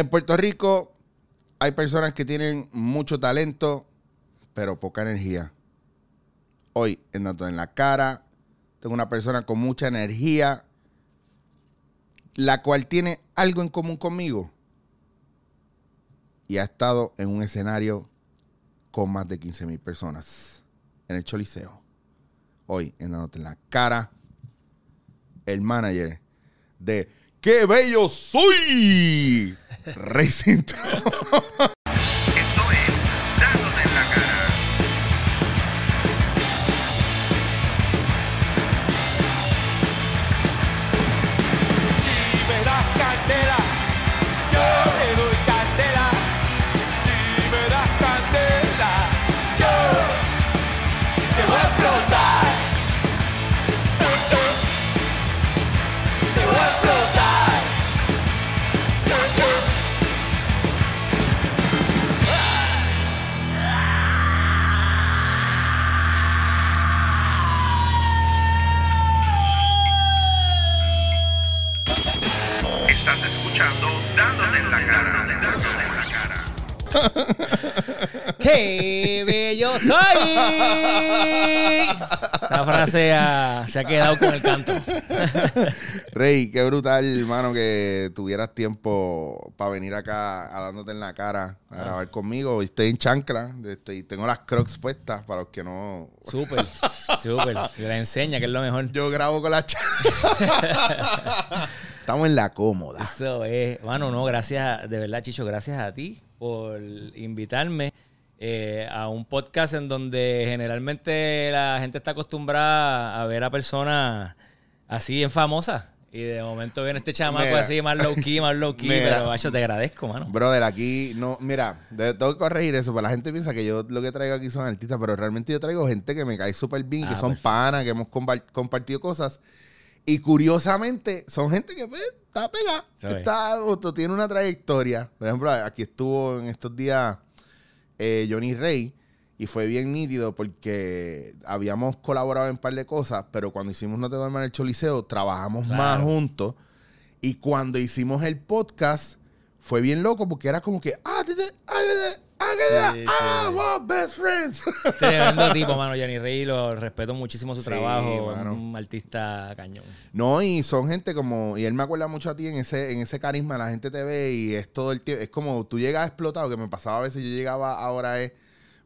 En Puerto Rico hay personas que tienen mucho talento, pero poca energía. Hoy, en Dato en la Cara, tengo una persona con mucha energía, la cual tiene algo en común conmigo. Y ha estado en un escenario con más de 15 mil personas en el Choliseo. Hoy, en Dándote en la Cara, el manager de ¡Qué bello soy! Racing ¡Qué bello soy! Esa frase ha- se ha quedado con el canto. Rey, qué brutal, hermano, que tuvieras tiempo para venir acá a dándote en la cara a grabar conmigo. Estoy en chancla, estoy, tengo las crocs puestas para los que no. Súper, súper. La enseña, que es lo mejor. Yo grabo con la chancla. Estamos en la cómoda. Eso es. Bueno, no, gracias, de verdad, Chicho, gracias a ti por invitarme eh, a un podcast en donde generalmente la gente está acostumbrada a ver a personas así bien famosas. Y de momento viene este chamaco Mira. así, más low key, más low key. Mira. Pero, macho, te agradezco, mano. Brother, aquí no, mira, tengo que corregir eso, pero la gente piensa que yo lo que traigo aquí son artistas, pero realmente yo traigo gente que me cae súper bien, que Ah, son panas, que hemos compa- compartido cosas. Y curiosamente, son gente que pues, está pegada, está, o tiene una trayectoria. Por ejemplo, aquí estuvo en estos días eh, Johnny Rey y fue bien nítido porque habíamos colaborado en un par de cosas, pero cuando hicimos No te duermas en el Choliseo, trabajamos más juntos. Y cuando hicimos el podcast, fue bien loco porque era como que, ah, te- te- ah, te- Sí, ah, sí. wow, best friends. Tremendo tipo, mano. Johnny Rey, lo respeto muchísimo su Sí, trabajo. mano. Un artista cañón. No, y son gente como, y él me acuerda mucho a ti en ese, en ese carisma, la gente te ve y es todo el tiempo, es como tú llegas explotado, que me pasaba a veces, yo llegaba ahora es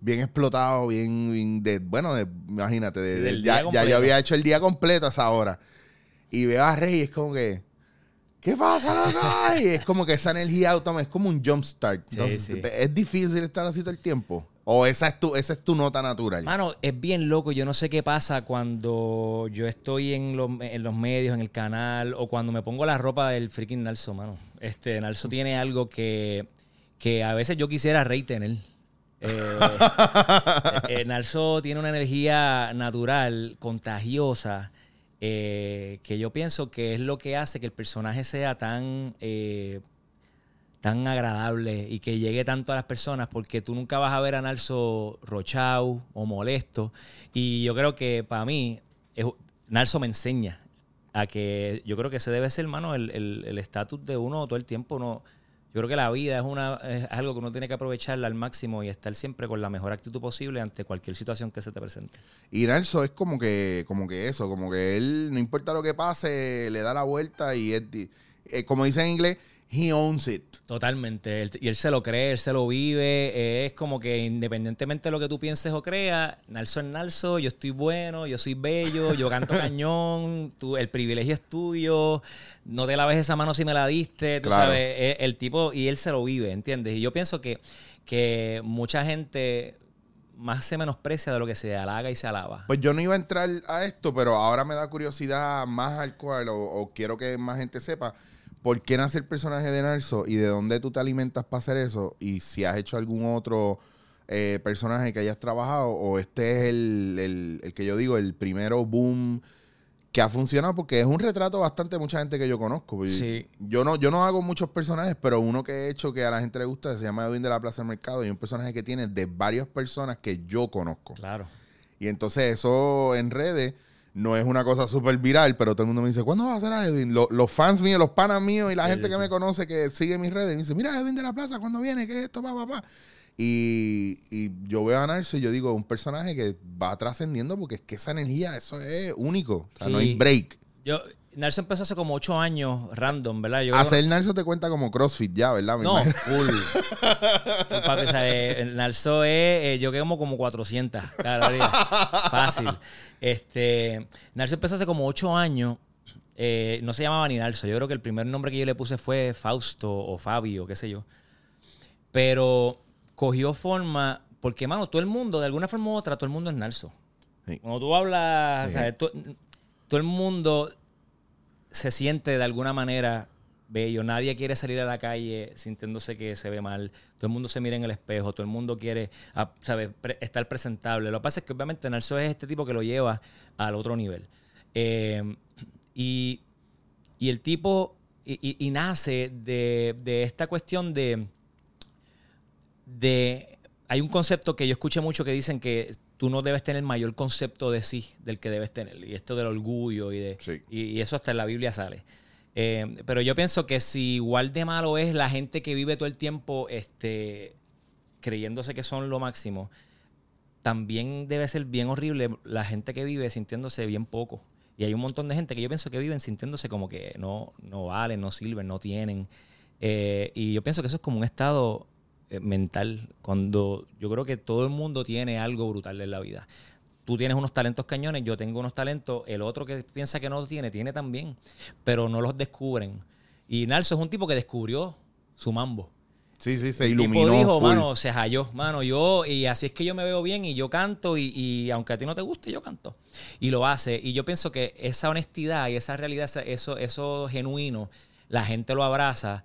bien explotado, bien, bien de, bueno, de, imagínate, de- del ya, día ya yo había hecho el día completo a esa hora. Y veo a Rey y es como que, ¿qué pasa, loco? Y es como que esa energía automática, es como un jump start. Sí, Entonces, sí. es difícil estar así todo el tiempo. O esa es tu, esa es tu nota natural. Mano, es bien loco. Yo no sé qué pasa cuando yo estoy en los, en los medios, en el canal, o cuando me pongo la ropa del freaking Nalso, mano. Este, Nalso tiene algo que, que a veces yo quisiera Rey tener. Eh, eh, Nalso tiene una energía natural, contagiosa, eh, que yo pienso que es lo que hace que el personaje sea tan... eh, tan agradable y que llegue tanto a las personas porque tú nunca vas a ver a Nalso rochau o molesto. Y yo creo que para mí es- Nalso me enseña a que yo creo que ese debe ser hermano el el- el estatus de uno todo el tiempo no yo creo que la vida es una es algo que uno tiene que aprovecharla al máximo y estar siempre con la mejor actitud posible ante cualquier situación que se te presente. Y Nelson es como que, como que eso, como que él, no importa lo que pase, le da la vuelta y es, eh, como dice en inglés, he owns it. Totalmente. Y él se lo cree, él se lo vive. es como que independientemente de lo que tú pienses o creas, Nalso es Nalso, yo estoy bueno, yo soy bello, yo canto cañón, tú, el privilegio es tuyo, no te laves esa mano si me la diste, tú Claro. sabes, eh, el tipo, y él se lo vive, ¿entiendes? Y yo pienso que, que mucha gente más se menosprecia de lo que se halaga y se alaba. Pues yo no iba a entrar a esto, pero ahora me da curiosidad más al cual, o, o quiero que más gente sepa, por qué nace el personaje de Nelson y de dónde tú te alimentas para hacer eso, y si has hecho algún otro eh, personaje que hayas trabajado, o este es el, el- el que yo digo, el primero boom que ha funcionado, porque es un retrato bastante de mucha gente que yo conozco. Sí. Yo no, yo no hago muchos personajes, pero uno que he hecho que a la gente le gusta se llama Edwin de la Plaza del Mercado y es un personaje que tiene de varias personas que yo conozco. Claro. Y entonces eso en redes no es una cosa súper viral, pero todo el mundo me dice, ¿cuándo vas a hacer a Edwin? Lo- los fans míos, los panas míos y la Sí, gente sí, que sí. me conoce que sigue mis redes, me dice, mira Edwin de la Plaza, ¿cuándo viene? ¿Qué es esto? Pa, pa, pa. Y, y yo veo a Narso y yo digo, un personaje que va trascendiendo porque es que esa energía, eso es único. O sea, no hay break. Yo, Narso empezó hace como ocho años random, ¿verdad? Yo creo- Hacer Narso te cuenta como CrossFit ya, ¿verdad? No, full. Full, papi, eh, Narso es, eh, yo quemo como 400 calorías. Fácil. Este, Narso empezó hace como 8 años. eh, no se llamaba ni Narso. Yo creo que el primer nombre que yo le puse fue Fausto o Fabio, qué sé yo. Pero cogió forma, porque, mano, todo el mundo, de alguna forma u otra, todo el mundo es Narso. Sí. Cuando tú hablas, Sí. o sea, to- todo el mundo se siente de alguna manera bello. Nadie quiere salir a la calle sintiéndose que se ve mal. Todo el mundo se mira en el espejo. Todo el mundo quiere ah, ¿sabes? Pre- estar presentable. Lo que pasa es que obviamente Narso es este tipo que lo lleva al otro nivel. Eh, y, y el tipo, y nace de, de esta cuestión de, de... Hay un concepto que yo escuché mucho que dicen que tú no debes tener mayor concepto de sí del que debes tener. Y esto del orgullo y de... Sí. Y, y eso hasta en la Biblia sale. Eh, pero yo pienso que si igual de malo es la gente que vive todo el tiempo este, creyéndose que son lo máximo, también debe ser bien horrible la gente que vive sintiéndose bien poco. Y hay un montón de gente que yo pienso que viven sintiéndose como que no, no valen, no sirven, no tienen. Eh, y yo pienso que eso es como un estado mental, cuando yo creo que todo el mundo tiene algo brutal en la vida. Tú tienes unos talentos cañones, yo tengo unos talentos, el otro que piensa que no los tiene, tiene también, pero no los descubren. Y Narso es un tipo que descubrió su mambo. Sí, sí, se El tipo iluminó. dijo, full. mano, se halló, mano, yo, y así es que yo me veo bien y yo canto y, y aunque a ti no te guste, yo canto. Y lo hace. Y yo pienso que esa honestidad y esa realidad, eso, eso genuino, la gente lo abraza.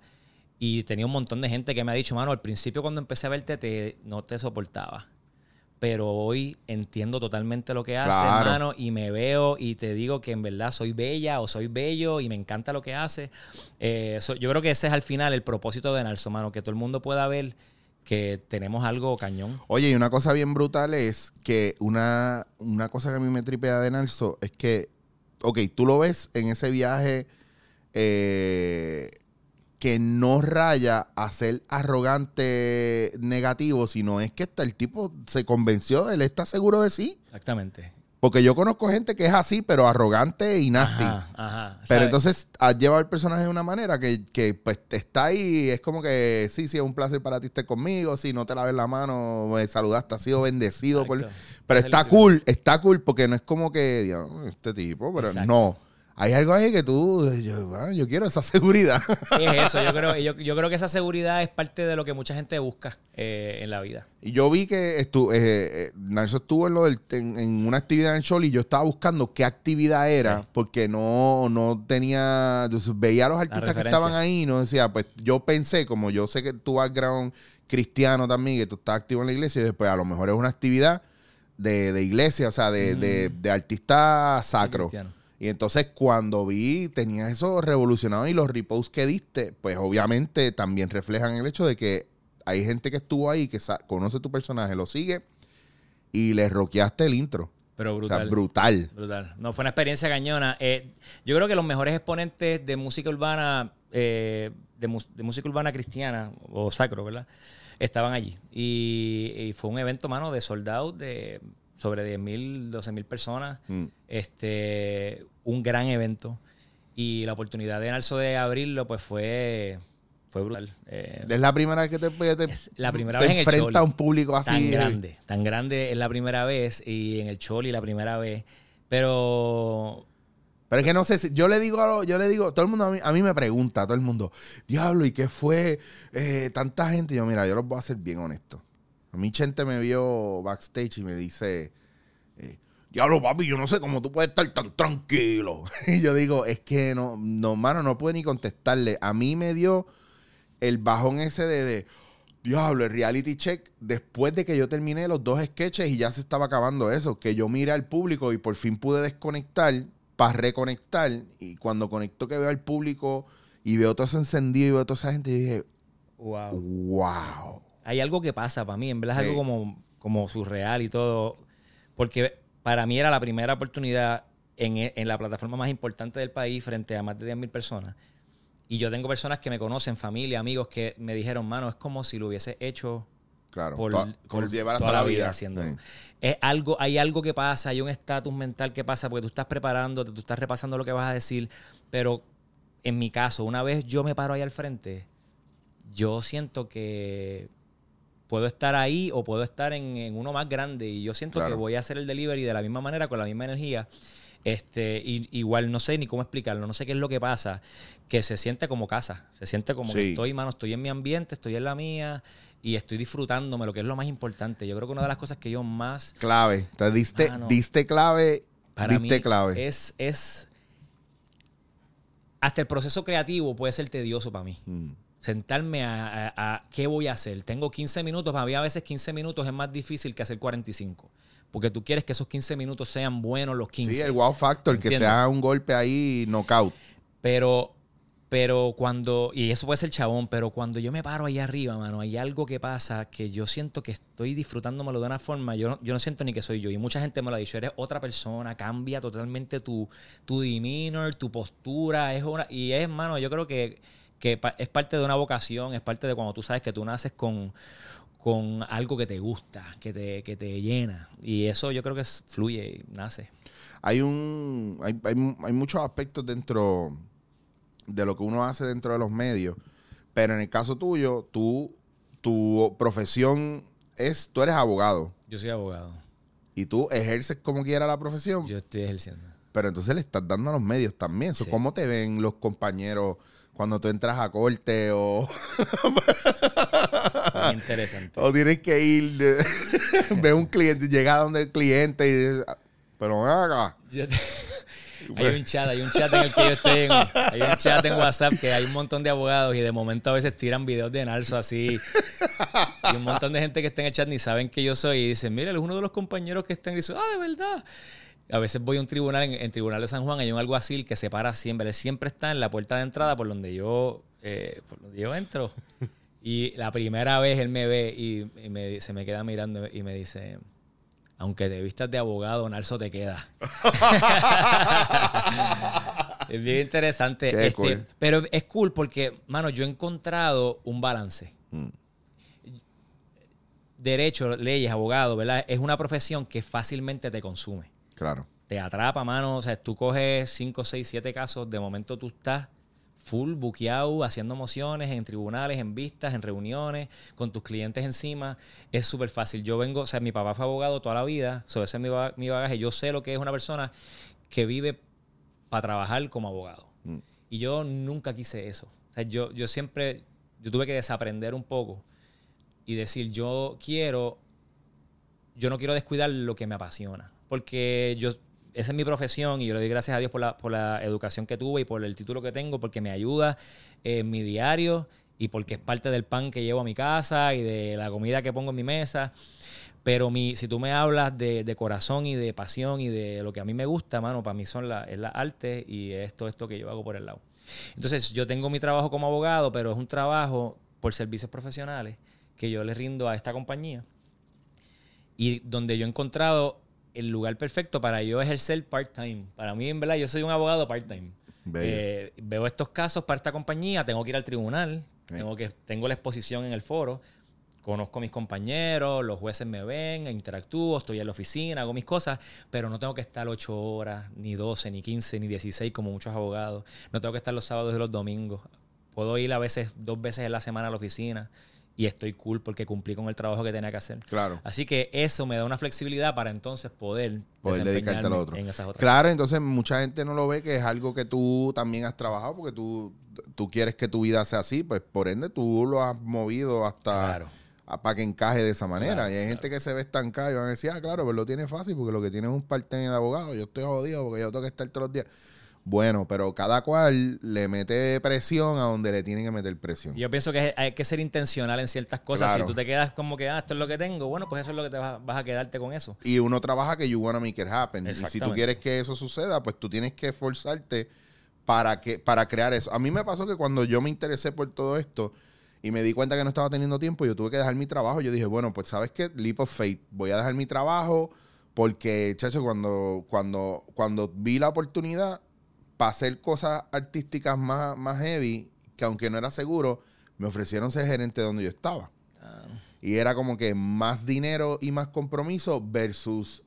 Y tenía un montón de gente que me ha dicho, mano, al principio cuando empecé a verte te, no te soportaba. Pero hoy entiendo totalmente lo que haces, Claro. mano, y me veo y te digo que en verdad soy bella o soy bello y me encanta lo que haces. Eh, so- yo creo que ese es al final el propósito de Narso, mano, que todo el mundo pueda ver que tenemos algo cañón. Oye, y una cosa bien brutal es que una, una cosa que a mí me tripea de Narso es que, ok, tú lo ves en ese viaje eh, que no raya a ser arrogante negativo, sino es que hasta el tipo se convenció, él está seguro de sí. Exactamente. Porque yo conozco gente que es así, pero arrogante y nasty. Ajá, ajá. Pero ¿sabes? entonces has llevado el personaje de una manera que, que, pues está ahí, es como que sí, sí, es un placer para ti estar conmigo, si no te laves la mano, me saludaste, has sido bendecido. por-. Pero es está cool, está cool, porque no es como que, Dios, este tipo, pero Exacto. no. Hay algo ahí que tú, yo, yo quiero esa seguridad. Es eso, yo creo, yo, yo creo que esa seguridad es parte de lo que mucha gente busca eh, en la vida. y yo vi que estu, eh, eh, Narso estuvo en, lo del- en, en una actividad en show y yo estaba buscando qué actividad era, Sí. porque no, no tenía, veía a los artistas que estaban ahí y no decía, pues yo pensé, como yo sé que tu background cristiano también, que tú estás activo en la iglesia, y después a lo mejor es una actividad de, de iglesia, o sea, de, de, de artista sacro. cristiano. Y entonces cuando vi, tenías eso revolucionado y los reposts que diste, pues obviamente también reflejan el hecho de que hay gente que estuvo ahí, que conoce tu personaje, lo sigue y le roqueaste el intro. Pero O sea, brutal. brutal. Brutal. No, fue una experiencia cañona. Eh, yo creo que los mejores exponentes de música urbana, eh, de, música urbana cristiana o sacro, ¿verdad? Estaban allí. Y, y fue un evento, mano, de sold out de sobre 10 mil, 12 mil personas. Mm. Este, un gran evento. Y la oportunidad de Narso de abrirlo, pues fue, fue brutal. Eh, Es la primera vez que te, que te- Es la primera te vez en el enfrenta Choli. a un público así. tan grande, tan grande es la primera vez y en el Choli la primera vez. Pero Pero es que no sé si yo le digo, yo le digo, todo el mundo a mí, a mí me pregunta, todo el mundo, diablo, ¿y qué fue eh, tanta gente? Y yo, mira, yo los voy a ser bien honesto. A mí Chente me vio backstage y me dice, eh, diablo, papi, yo no sé cómo tú puedes estar tan tranquilo. y yo digo, es que no, no, mano, no pude ni contestarle. A mí me dio el bajón ese de, de, diablo, el reality check, después de que yo terminé los dos sketches y ya se estaba acabando eso, que yo miré al público y por fin pude desconectar para reconectar. Y cuando conecto que veo al público y veo todo eso encendido y veo toda esa gente, y dije, wow. wow. Hay algo que pasa para mí, en verdad es algo como, como surreal y todo. Porque para mí era la primera oportunidad en, en la plataforma más importante del país frente a más de 10.000 personas. Y yo tengo personas que me conocen, familia, amigos, que me dijeron, mano, es como si lo hubiese hecho Claro. por, toda- por si llevaras toda la vida. Sí. Es algo, hay algo que pasa, hay un estatus mental que pasa porque tú estás preparándote, tú estás repasando lo que vas a decir, pero en mi caso, una vez yo me paro ahí al frente, yo siento que puedo estar ahí o puedo estar en, en uno más grande y yo siento Claro. que voy a hacer el delivery de la misma manera, con la misma energía. Este, y, igual no sé ni cómo explicarlo, no sé qué es lo que pasa, que se siente como casa, se siente como que estoy, mano, estoy en mi ambiente, estoy en la mía y estoy disfrutándome, lo que es lo más importante. Yo creo que una de las cosas que yo más Clave. Te diste, Mano. diste clave. para diste mí clave. es es hasta el proceso creativo puede ser tedioso para mí. Mm. Sentarme a, a- a qué voy a hacer. Tengo 15 minutos, para mí a veces 15 minutos es más difícil que hacer 45. Porque tú quieres que esos 15 minutos sean buenos los 15. Sí, el wow factor, que Entiendo. sea un golpe ahí knockout. Pero, pero cuando, y eso puede ser chabón, pero cuando yo me paro ahí arriba, mano, hay algo que pasa que yo siento que estoy disfrutándomelo de una forma, yo no, yo no siento ni que soy yo. Y mucha gente me lo ha dicho, eres otra persona, cambia totalmente tu, tu demeanor, tu postura, es una, y es, mano, yo creo que, que pa- es parte de una vocación, es parte de cuando tú sabes que tú naces con con algo que te gusta, que te, que te llena. Y eso yo creo que es- fluye y nace. Hay un. Hay, hay- hay muchos aspectos dentro de lo que uno hace dentro de los medios. Pero en el caso tuyo, tú, tu profesión es. Tú eres abogado. Yo soy abogado. Y tú ejerces como quiera la profesión. Yo estoy ejerciendo. Pero entonces le estás dando a los medios también. Sí. ¿Cómo te ven los compañeros cuando tú entras a corte o, Muy interesante. o tienes que ir, de- ve un cliente, llega donde el cliente y dices, "Ah, pero te- hay un chat, hay un chat en el que yo estoy. en- hay un chat en WhatsApp que hay un montón de abogados y de momento a veces tiran videos de Nalso así. Y un montón de gente que está en el chat ni saben que yo soy y dicen, mira, él es uno de los compañeros que están y dice, ah, de verdad. A veces voy a un tribunal, en, en Tribunal de San Juan, hay un alguacil que se para siempre. Él siempre está en la puerta de entrada por donde yo, eh, por donde yo entro. Y la primera vez él me ve y, y me, se me queda mirando y me dice, aunque te vistas de abogado, Nalso te queda. es bien interesante. Este, cool. Pero es cool porque, mano, yo he encontrado un balance. Mm. Derecho, leyes, abogado, ¿verdad? Es una profesión que fácilmente te consume. Claro. Te atrapa, mano. O sea, tú coges 5, 6, 7 casos, de momento tú estás full buqueado, haciendo mociones en tribunales, en vistas, en reuniones, con tus clientes encima. Es súper fácil. Yo vengo, o sea, mi papá fue abogado toda la vida, so, ese es mi bagaje. Yo sé lo que es una persona que vive para trabajar como abogado. Mm. Y yo nunca quise eso. O sea, yo, yo siempre, yo tuve que desaprender un poco y decir, yo quiero, yo no quiero descuidar lo que me apasiona. Porque yo, esa es mi profesión y yo le doy gracias a Dios por la, por la educación que tuve y por el título que tengo, porque me ayuda en mi diario y porque es parte del pan que llevo a mi casa y de la comida que pongo en mi mesa. Pero mi, si tú me hablas de, de corazón y de pasión y de lo que a mí me gusta, mano, para mí son la, es la arte y es todo esto que yo hago por el lado. Entonces, yo tengo mi trabajo como abogado, pero es un trabajo por servicios profesionales que yo le rindo a esta compañía y donde yo he encontrado el lugar perfecto para yo ejercer part-time. Para mí, en verdad, yo soy un abogado part-time. Eh, veo estos casos para esta compañía, tengo que ir al tribunal, tengo, que, tengo la exposición en el foro, conozco a mis compañeros, los jueces me ven, interactúo, estoy en la oficina, hago mis cosas, pero no tengo que estar 8 horas, ni 12, ni 15, ni 16 como muchos abogados. No tengo que estar los sábados y los domingos. Puedo ir a veces dos veces en la semana a la oficina y estoy cool porque cumplí con el trabajo que tenía que hacer. Claro. Así que eso me da una flexibilidad para entonces poder, Poder dedicarte al otro. en esas otras Claro, entonces mucha gente no lo ve que es algo que tú también has trabajado porque tú, tú quieres que tu vida sea así, pues por ende tú lo has movido hasta Claro. para que encaje de esa manera. Claro, y hay gente que se ve estancada y van a decir, ah, claro, pero lo tiene fácil porque lo que tiene es un parte de abogado. Yo estoy jodido porque yo tengo que estar todos los días. Bueno, pero cada cual le mete presión a donde le tienen que meter presión. Yo pienso que hay que ser intencional en ciertas cosas. Claro. Si tú te quedas como que, ah, esto es lo que tengo, bueno, pues eso es lo que te vas, vas a quedarte con eso. Y uno trabaja que you wanna make it happen. Y si tú quieres que eso suceda, pues tú tienes que esforzarte para, que, para crear eso. A mí me pasó que cuando yo me interesé por todo esto y me di cuenta que no estaba teniendo tiempo, yo tuve que dejar mi trabajo. Yo dije, bueno, pues sabes qué, leap of faith. Voy a dejar mi trabajo, Porque, chacho, cuando, cuando, cuando vi la oportunidad para hacer cosas artísticas más, más heavy, que aunque no era seguro, me ofrecieron ser gerente donde yo estaba. Ah, Y era como que más dinero y más compromiso versus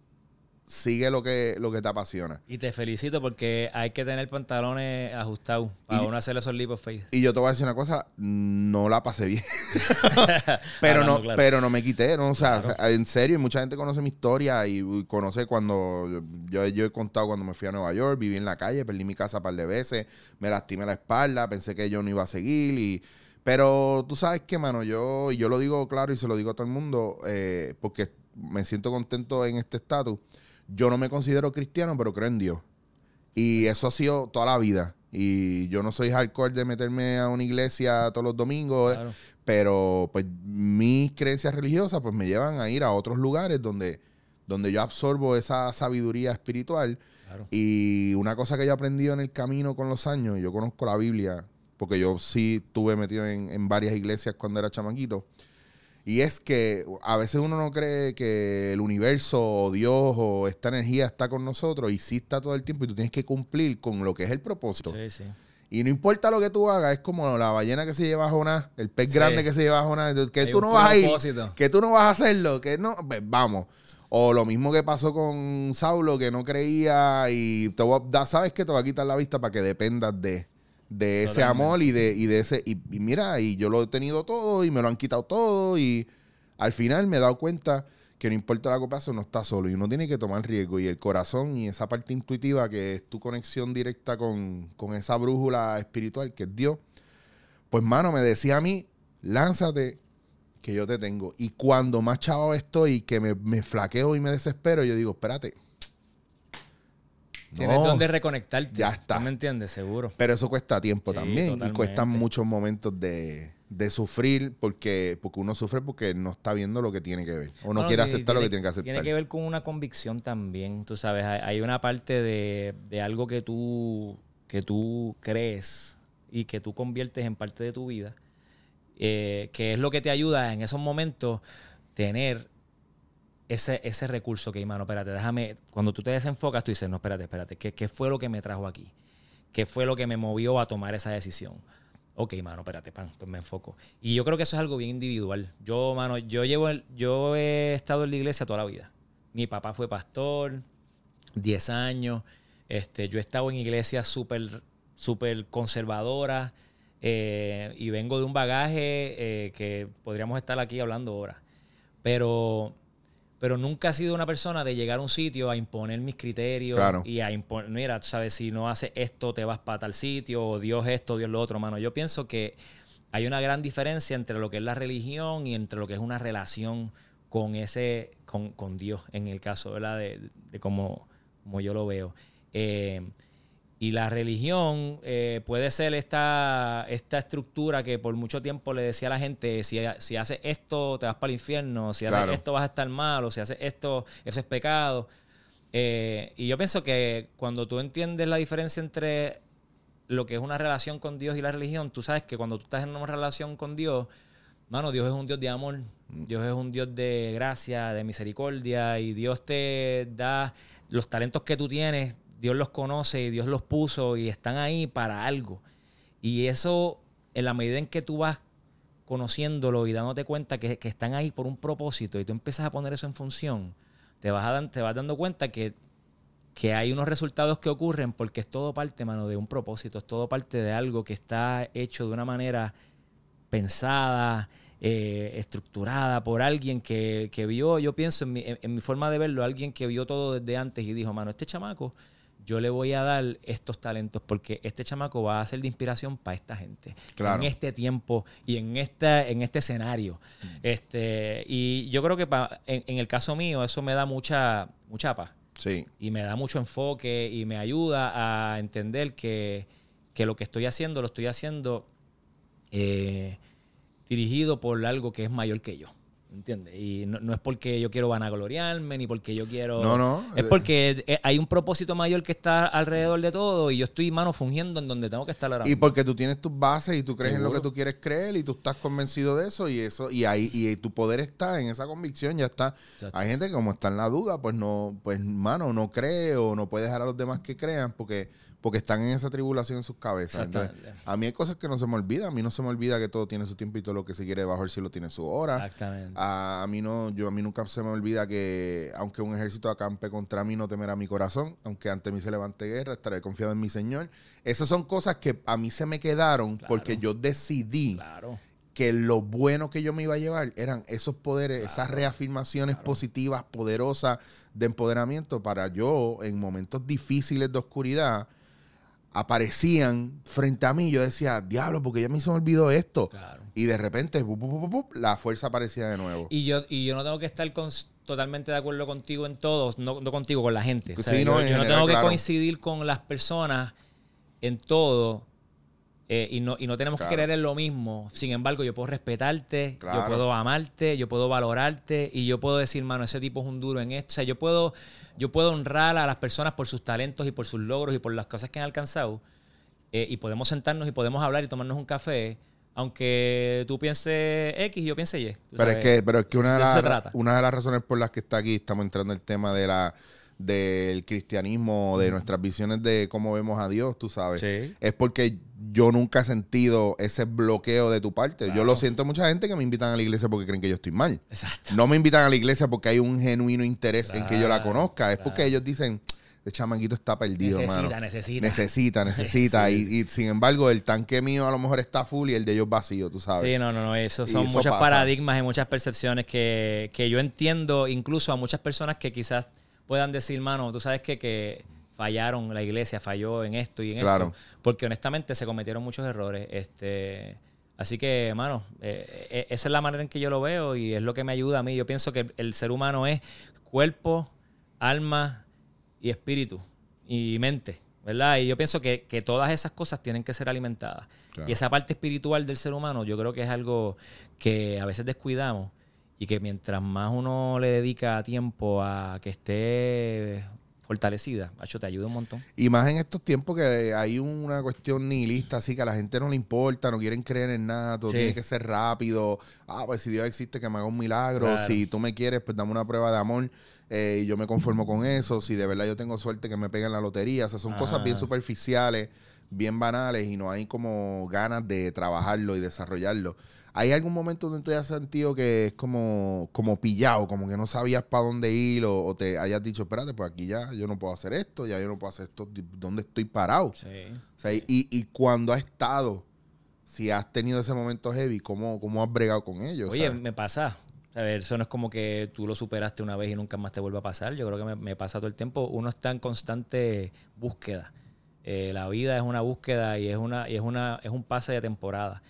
sigue lo que, lo que te apasiona. Y te felicito porque hay que tener pantalones ajustados para uno hacer esos of faith. Y yo te voy a decir una cosa, no la pasé bien. pero Hablando no, claro. pero no me quité, ¿no? O sea, en serio, y mucha gente conoce mi historia y, y conoce cuando yo, yo he contado cuando me fui a Nueva York, viví en la calle, perdí mi casa un par de veces, me lastimé la espalda, pensé que yo no iba a seguir y pero tú sabes que, mano, yo, y yo lo digo claro y se lo digo a todo el mundo, eh, porque me siento contento en este estatus. Yo no me considero cristiano, pero creo en Dios. Y eso ha sido toda la vida. Y yo no soy hardcore de meterme a una iglesia todos los domingos, Claro. pero pues mis creencias religiosas pues me llevan a ir a otros lugares donde, donde yo absorbo esa sabiduría espiritual. Claro. Y una cosa que yo he aprendido en el camino con los años, yo conozco la Biblia, porque yo sí estuve metido en, en varias iglesias cuando era chamaquito, y es que a veces uno no cree que el universo o Dios o esta energía está con nosotros y sí está todo el tiempo y tú tienes que cumplir con lo que es el propósito. Sí, sí. Y no importa lo que tú hagas, es como la ballena que se lleva a Jonás, el pez Sí. grande que se lleva a Jonás, que Hay tú no vas a ir, que tú no vas a hacerlo, que no, pues vamos. O lo mismo que pasó con Saulo, que no creía y te voy a- sabes que te va a quitar la vista para que dependas de, de ese Totalmente. amor y de, y de ese. Y, y mira, y yo lo he tenido todo y me lo han quitado todo. Y al final me he dado cuenta que no importa lo que pase, uno está solo y uno tiene que tomar riesgo. Y el corazón y esa parte intuitiva que es tu conexión directa con, con esa brújula espiritual que es Dios, pues mano, me decía a mí, lánzate que yo te tengo. Y cuando más chavo estoy, que me, me flaqueo y me desespero, yo digo, espérate. Tienes No. donde reconectarte. Ya está. ¿Tú me entiendes? Seguro. Pero eso cuesta tiempo Sí, también. Y cuestan muchos momentos de, de sufrir porque, porque uno sufre porque no está viendo lo que tiene que ver. O no Bueno, quiere aceptar lo que tiene que aceptar. Tiene que ver con una convicción también, tú sabes, hay, hay una parte de, de algo que tú, que tú crees y que tú conviertes en parte de tu vida, eh, que es lo que te ayuda en esos momentos tener ese, ese recurso que, mano, espérate, déjame, cuando tú te desenfocas, tú dices, no, espérate, espérate, ¿qué, ¿qué fue lo que me trajo aquí? ¿Qué fue lo que me movió a tomar esa decisión? Ok, mano, espérate, pan, pues me enfoco. Y yo creo que eso es algo bien individual. Yo, mano, yo llevo, el- yo he estado en la iglesia toda la vida. Mi papá fue pastor, 10 años. Este, yo he estado en iglesias súper, súper conservadoras eh, y vengo de un bagaje eh, que podríamos estar aquí hablando horas. Pero, pero nunca he sido una persona de llegar a un sitio a imponer mis criterios Claro. y a imponer, mira, sabes, si no haces esto te vas para tal sitio, o Dios esto, Dios lo otro, mano. Yo pienso que hay una gran diferencia entre lo que es la religión y entre lo que es una relación con ese, con, con Dios, en el caso, ¿verdad? De, de cómo, como yo lo veo. Eh, y la religión eh, puede ser esta, esta estructura que por mucho tiempo le decía a la gente, si, si haces esto te vas para el infierno, si haces Claro. esto vas a estar mal, o si haces esto, eso es pecado. Eh, y yo pienso que cuando tú entiendes la diferencia entre lo que es una relación con Dios y la religión, tú sabes que cuando tú estás en una relación con Dios, mano, Dios es un Dios de amor, Dios es un Dios de gracia, de misericordia, y Dios te da los talentos que tú tienes, Dios los conoce y Dios los puso y están ahí para algo. Y eso, en la medida en que tú vas conociéndolo y dándote cuenta que, que están ahí por un propósito y tú empiezas a poner eso en función, te vas, a te vas dando cuenta que, que hay unos resultados que ocurren porque es todo parte, mano, de un propósito, es todo parte de algo que está hecho de una manera pensada, eh, estructurada por alguien que, que vio, yo pienso en mi, en- en mi forma de verlo, alguien que vio todo desde antes y dijo, mano, este chamaco, yo le voy a dar estos talentos porque este chamaco va a ser de inspiración para esta gente. Claro. En este tiempo y en, esta, en este escenario. Este, y yo creo que pa- en, en el caso mío eso me da mucha, mucha paz Sí. y me da mucho enfoque y me ayuda a entender que, que lo que estoy haciendo lo estoy haciendo eh, dirigido por algo que es mayor que yo. ¿Entiendes? Y no, no es porque yo quiero vanagloriarme, ni porque yo quiero... No, no. Es porque eh, hay un propósito mayor que está alrededor de todo y yo estoy, mano, fungiendo en donde tengo que estar ahora Y porque tú tienes tus bases y tú crees en lo que tú quieres creer y tú estás convencido de eso y eso y ahí y tu poder está en esa convicción, ya está. Exacto. Hay gente que como está en la duda, pues no, pues mano, no cree o no puede dejar a los demás que crean porque porque están en esa tribulación en sus cabezas. Entonces, a mí hay cosas que no se me olvidan, a mí no se me olvida que todo tiene su tiempo y todo lo que se quiere bajo el cielo tiene su hora. Exactamente. A, a mí no, yo a mí nunca se me olvida que aunque un ejército acampe contra mí, no temerá mi corazón. Aunque ante mí se levante guerra, estaré confiado en mi Señor. Esas son cosas que a mí se me quedaron Claro. porque yo decidí Claro. que lo bueno que yo me iba a llevar eran esos poderes, esas reafirmaciones positivas, poderosas de empoderamiento para yo en momentos difíciles de oscuridad aparecían frente a mí. Yo decía, diablo, porque ya me me olvidó esto. Claro. Y de repente, la fuerza aparecía de nuevo. Y yo, y yo no tengo que estar con- totalmente de acuerdo contigo en todo, no, no contigo, con la gente. Pues O sea, yo no, yo no general, tengo que claro. coincidir con las personas en todo eh, y, no, y no tenemos Claro. que creer en lo mismo. Sin embargo, yo puedo respetarte, Claro. yo puedo amarte, yo puedo valorarte y yo puedo decir, mano, ese tipo es un duro en esto. O sea, yo puedo, yo puedo honrar a las personas por sus talentos y por sus logros y por las cosas que han alcanzado. Eh, y podemos sentarnos y podemos hablar y tomarnos un café. Aunque tú pienses X y yo piense Y. Pero es que, pero es que una de, las, una de las razones por las que está aquí, estamos entrando en el tema de la del cristianismo, de nuestras visiones de cómo vemos a Dios, tú sabes. Sí. Es porque yo nunca he sentido ese bloqueo de tu parte. Yo lo siento mucha gente que me invitan a la iglesia porque creen que yo estoy mal. Exacto. No me invitan a la iglesia porque hay un genuino interés en que yo la conozca. Es porque ellos dicen, este chamaquito está perdido, necesita, mano. necesita. Necesita, necesita. Sí. Y, y, sin embargo, el tanque mío a lo mejor está full y el de ellos vacío, tú sabes. Sí, no, no, no. Eso son eso muchos pasa. paradigmas y muchas percepciones que, que yo entiendo, incluso a muchas personas que quizás puedan decir, mano, tú sabes que, que fallaron, la iglesia falló en esto y en Claro. esto. Porque honestamente se cometieron muchos errores. Este. Así que, mano, eh, eh, esa es la manera en que yo lo veo y es lo que me ayuda a mí. Yo pienso que el ser humano es cuerpo, alma y espíritu y mente, ¿verdad? Y yo pienso que, que todas esas cosas tienen que ser alimentadas. Claro. Y esa parte espiritual del ser humano yo creo que es algo que a veces descuidamos y que mientras más uno le dedica tiempo a que esté fortalecida, te ayuda un montón. Y más en estos tiempos que hay una cuestión nihilista, así que a la gente no le importa, no quieren creer en nada, todo Sí. tiene que ser rápido. Ah, pues si Dios existe, que me haga un milagro. Claro. Si tú me quieres, pues dame una prueba de amor eh, y yo me conformo con eso. Si de verdad yo tengo suerte, que me peguen la lotería. O sea, son cosas bien Ah. superficiales, bien banales y no hay como ganas de trabajarlo y desarrollarlo. ¿Hay algún momento donde tú hayas sentido que es como, como pillado, como que no sabías para dónde ir o, o te hayas dicho, espérate, pues aquí ya yo no puedo hacer esto, ya yo no puedo hacer esto, ¿dónde estoy parado? Sí. O sea, y, y cuando has estado, si has tenido ese momento heavy, ¿cómo, cómo has bregado con ellos? Oye, ¿sabes? me pasa. A ver, eso no es como que tú lo superaste una vez y nunca más te vuelva a pasar. Yo creo que me, me pasa todo el tiempo. Uno está en constante búsqueda. Eh, la vida es una búsqueda y es una, y es una, es un pase de temporada.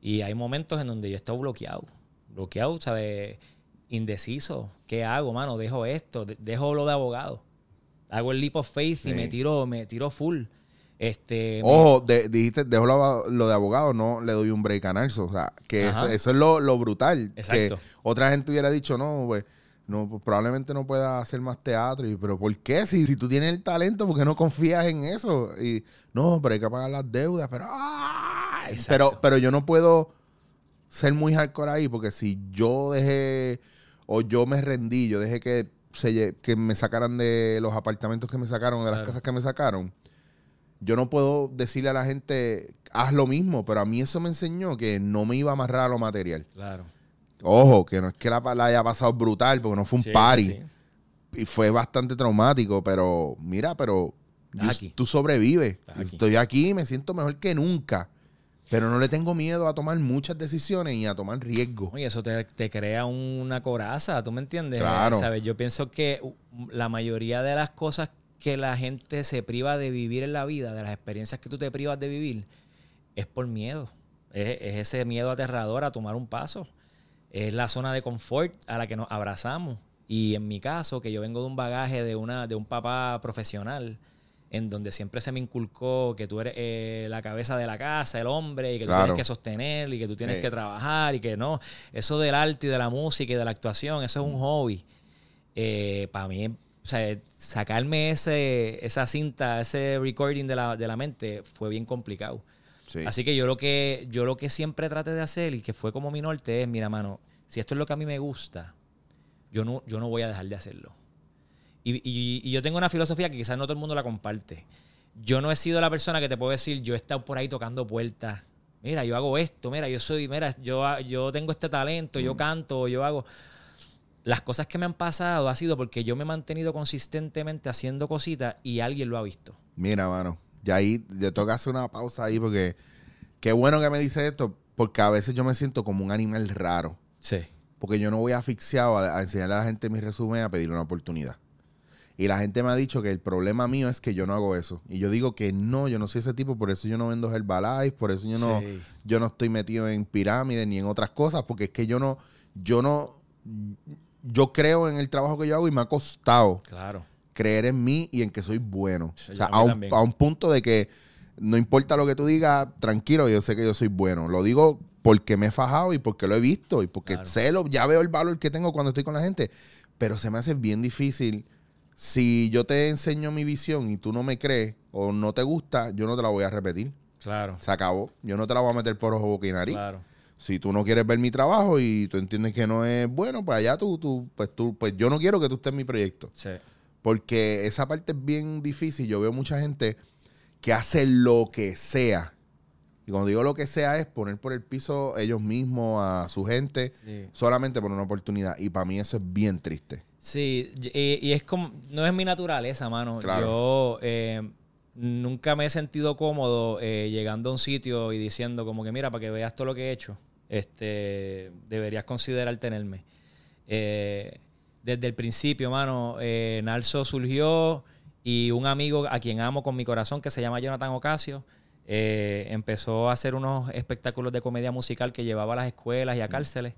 Y hay momentos en donde yo estoy bloqueado. Bloqueado, ¿sabes? Indeciso. ¿Qué hago, mano? Dejo esto, de- dejo lo de abogado. Hago el leap of faith Sí. y me tiro, me tiro full. Este, Ojo, de- dijiste, dejo lo, lo de abogado, no le doy un break a Nelson. O sea, que eso es lo, lo brutal. Exacto. Que otra gente hubiera dicho, no, pues, no, pues, probablemente no pueda hacer más teatro. Y, pero ¿por qué? Si, si tú tienes el talento, ¿por qué no confías en eso? Y no, pero hay que pagar las deudas. Pero, pero, pero yo no puedo ser muy hardcore ahí porque si yo dejé o yo me rendí, yo dejé que, se, que me sacaran de los apartamentos que me sacaron, de las Claro. casas que me sacaron, yo no puedo decirle a la gente, haz lo mismo, pero a mí eso me enseñó que no me iba a amarrar a lo material. Claro. Ojo, que no es que la, la haya pasado brutal, porque no fue un Sí, party. sí. Y fue bastante traumático, pero mira, pero Estás yo- aquí. tú sobrevives. Aquí. Estoy aquí y me siento mejor que nunca. Pero no le tengo miedo a tomar muchas decisiones y a tomar riesgos. Oye, eso te, te crea una coraza, ¿tú me entiendes? Claro. ¿Sabes? Yo pienso que uh, la mayoría de las cosas que la gente se priva de vivir en la vida, de las experiencias que tú te privas de vivir, es por miedo. Es, es ese miedo aterrador a tomar un paso. Es la zona de confort a la que nos abrazamos. Y en mi caso, que yo vengo de un bagaje de, una, de un papá profesional, en donde siempre se me inculcó que tú eres eh, la cabeza de la casa, el hombre, y que tú Claro. tienes que sostener, y que tú tienes Sí. que trabajar, y que no. Eso del arte y de la música y de la actuación, eso es un hobby. Para mí, o sea, sacarme ese, esa cinta, ese recording de la, de la mente fue bien complicado. Sí. Así que yo lo que yo lo que siempre traté de hacer y que fue como mi norte es, mira, mano, si esto es lo que a mí me gusta, yo no, yo no voy a dejar de hacerlo. Y, y- y yo tengo una filosofía que quizás no todo el mundo la comparte. Yo no he sido la persona que te puedo decir, yo he estado por ahí tocando puertas. Mira, yo hago esto, mira, yo soy, mira, yo, yo tengo este talento, yo canto, yo hago. Las cosas que me han pasado ha sido porque yo me he mantenido consistentemente haciendo cositas y alguien lo ha visto. Mira, mano, ya ahí yo tengo que hacer una pausa ahí porque qué bueno que me dice esto, porque a veces yo me siento como un animal raro, Sí. porque yo no voy asfixiado a, a enseñarle a la gente mi resumen a pedir una oportunidad. Y la gente me ha dicho que el problema mío es que yo no hago eso. Y yo digo que no, yo no soy ese tipo, por eso yo no vendo Herbalife, por eso yo no, Sí. yo no estoy metido en pirámides ni en otras cosas, porque es que yo no, yo no, yo creo en el trabajo que yo hago y me ha costado Claro. Creer en mí y en que soy bueno. Sí, o sea, a un, a un punto de que no importa lo que tú digas, tranquilo, yo sé que yo soy bueno. Lo digo porque me he fajado y porque lo he visto y porque Claro. sé lo, ya veo el valor que tengo cuando estoy con la gente. Pero se me hace bien difícil. Si yo te enseño mi visión y tú no me crees o no te gusta, yo no te la voy a repetir. Claro. Se acabó. Yo no te la voy a meter por ojo, boca y nariz. Claro. Si tú no quieres ver mi trabajo y tú entiendes que no es bueno, pues allá tú, tú, pues tú, pues yo no quiero que tú estés en mi proyecto. Sí. Porque esa parte es bien difícil. Yo veo mucha gente que hace lo que sea. Y cuando digo lo que sea es poner por el piso ellos mismos, a su gente, Sí. solamente por una oportunidad. Y para mí eso es bien triste. Sí, y, y es como, no es mi naturaleza, mano. Claro. Yo eh, nunca me he sentido cómodo eh, llegando a un sitio y diciendo como que mira, para que veas todo lo que he hecho, este, deberías considerar tenerme. Eh, desde el principio, mano, eh, Nalso surgió y un amigo a quien amo con mi corazón, que se llama Jonathan Ocasio, eh, empezó a hacer unos espectáculos de comedia musical que llevaba a las escuelas y a cárceles.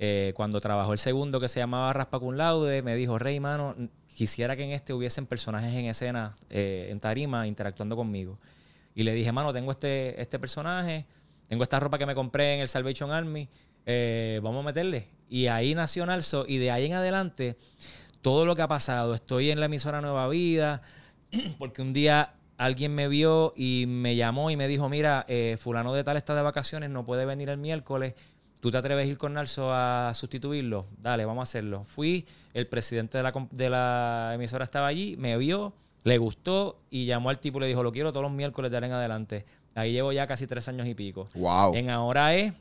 Eh, cuando trabajó el segundo que se llamaba Raspa Cum Laude, me dijo, Rey, mano, quisiera que en este hubiesen personajes en escena, eh, en tarima, interactuando conmigo. Y le dije, mano, tengo este, este personaje, tengo esta ropa que me compré en el Salvation Army, eh, vamos a meterle. Y ahí nació Nalso, y de ahí en adelante, todo lo que ha pasado, estoy en la emisora Nueva Vida, porque un día alguien me vio y me llamó y me dijo, mira, eh, fulano de tal está de vacaciones, no puede venir el miércoles, ¿tú te atreves a ir con Nalso a sustituirlo? Dale, vamos a hacerlo. Fui, el presidente de la, de la emisora estaba allí, me vio, le gustó y llamó al tipo y le dijo, lo quiero todos los miércoles de ahora en adelante. Ahí llevo ya casi tres años y pico. Wow. En Ahora es,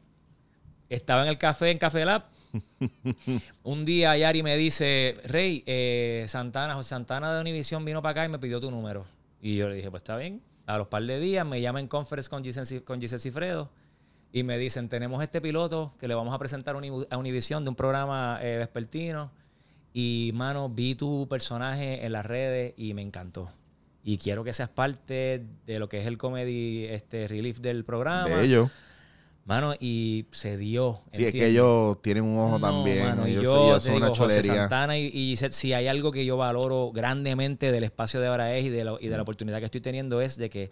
estaba en el café, en Café Lab. Un día Yari me dice, Rey, eh, Santana, José Santana de Univision vino para acá y me pidió tu número. Y yo le dije, pues está bien. A los par de días me llaman en conference con Giselle, con Giselle Cifredo y me dicen, tenemos este piloto que le vamos a presentar a Uni- a Univision de un programa eh, vespertino. Y, mano, vi tu personaje en las redes y me encantó. Y quiero que seas parte de lo que es el comedy este, relief del programa. De ellos. Mano, y se dio. Sí, es que ellos tienen un ojo No, también. mano, ellos, yo ellos son una digo, José cholería. Santana y, si hay algo que yo valoro grandemente del espacio de ahora es y de, la, y de la oportunidad que estoy teniendo es de que